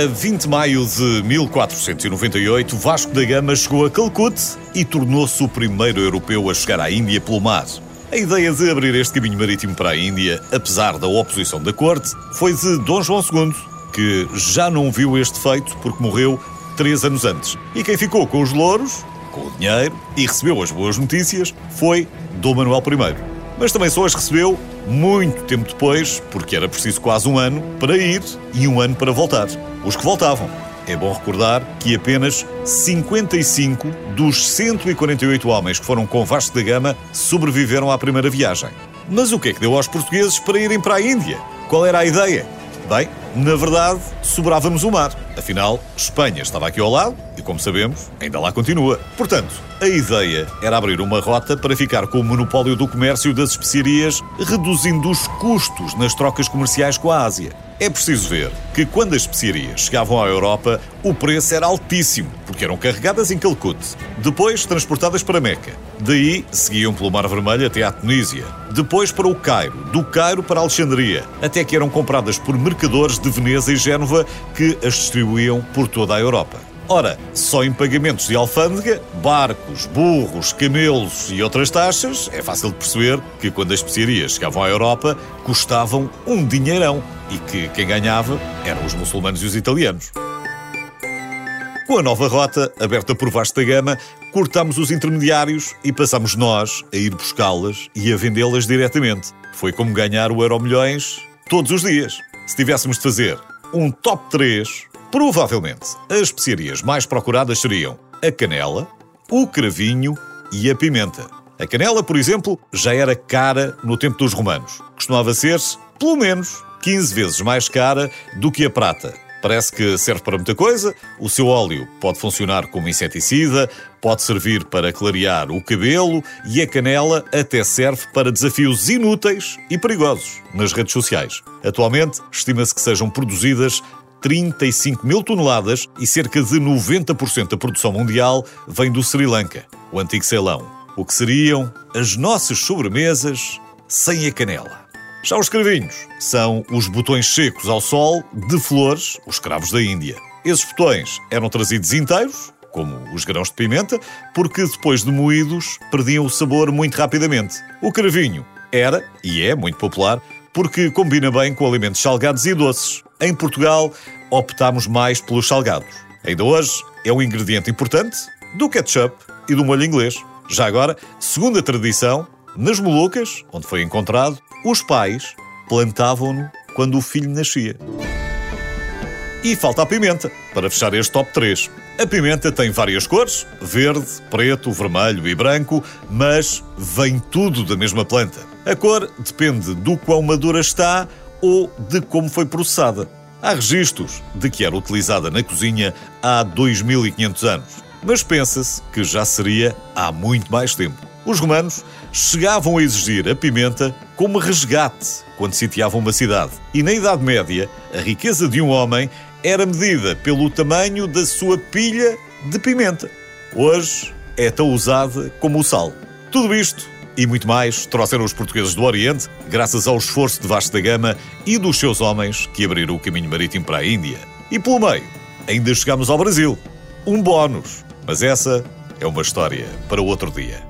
A 20 de maio de 1498, Vasco da Gama chegou a Calcute e tornou-se o primeiro europeu a chegar à Índia pelo mar. A ideia de abrir este caminho marítimo para a Índia, apesar da oposição da corte, foi de Dom João II, que já não viu este feito porque morreu três anos antes. E quem ficou com os louros, com o dinheiro e recebeu as boas notícias foi Dom Manuel I. Mas também só as recebeu muito tempo depois, porque era preciso quase um ano para ir e um ano para voltar. Os que voltavam. É bom recordar que apenas 55 dos 148 homens que foram com Vasco da Gama sobreviveram à primeira viagem. Mas o que é que deu aos portugueses para irem para a Índia? Qual era a ideia? Bem, na verdade, sobrava-nos o mar. Afinal, Espanha estava aqui ao lado e, como sabemos, ainda lá continua. Portanto, a ideia era abrir uma rota para ficar com o monopólio do comércio das especiarias, reduzindo os custos nas trocas comerciais com a Ásia. É preciso ver que quando as especiarias chegavam à Europa, o preço era altíssimo, porque eram carregadas em Calcute, depois transportadas para Meca. Daí seguiam pelo Mar Vermelho até à Tunísia, depois para o Cairo, do Cairo para Alexandria, até que eram compradas por mercadores de Veneza e Génova que as distribuíam por toda a Europa. Ora, só em pagamentos de alfândega, barcos, burros, camelos e outras taxas, é fácil de perceber que quando as especiarias chegavam à Europa, custavam um dinheirão e que quem ganhava eram os muçulmanos e os italianos. Com a nova rota, aberta por vasta gama, cortamos os intermediários e passamos nós a ir buscá-las e a vendê-las diretamente. Foi como ganhar o Euro Milhões todos os dias. Se tivéssemos de fazer um top 3 Provavelmente, as especiarias mais procuradas seriam a canela, o cravinho e a pimenta. A canela, por exemplo, já era cara no tempo dos romanos. Costumava ser, pelo menos, 15 vezes mais cara do que a prata. Parece que serve para muita coisa. O seu óleo pode funcionar como inseticida, pode servir para clarear o cabelo e a canela até serve para desafios inúteis e perigosos nas redes sociais. Atualmente, estima-se que sejam produzidas 35 mil toneladas e cerca de 90% da produção mundial vem do Sri Lanka, o antigo Ceilão. O que seriam as nossas sobremesas sem a canela. Já os cravinhos são os botões secos ao sol de flores, os cravos da Índia. Esses botões eram trazidos inteiros, como os grãos de pimenta, porque depois de moídos perdiam o sabor muito rapidamente. O cravinho era, e é, muito popular, porque combina bem com alimentos salgados e doces. Em Portugal, optamos mais pelos salgados. Ainda hoje é um ingrediente importante do ketchup e do molho inglês. Já agora, segundo a tradição, nas Molucas, onde foi encontrado, os pais plantavam-no quando o filho nascia. E falta a pimenta, para fechar este top 3. A pimenta tem várias cores: verde, preto, vermelho e branco, mas vem tudo da mesma planta. A cor depende do quão madura está ou de como foi processada. Há registros de que era utilizada na cozinha há 2500 anos, mas pensa-se que já seria há muito mais tempo. Os romanos chegavam a exigir a pimenta como resgate quando sitiavam uma cidade. E na Idade Média, a riqueza de um homem era medida pelo tamanho da sua pilha de pimenta. Hoje é tão usada como o sal. Tudo isto e muito mais trouxeram os portugueses do Oriente, graças ao esforço de Vasco da Gama e dos seus homens que abriram o caminho marítimo para a Índia. E pelo meio, ainda chegamos ao Brasil. Um bónus. Mas essa é uma história para outro dia.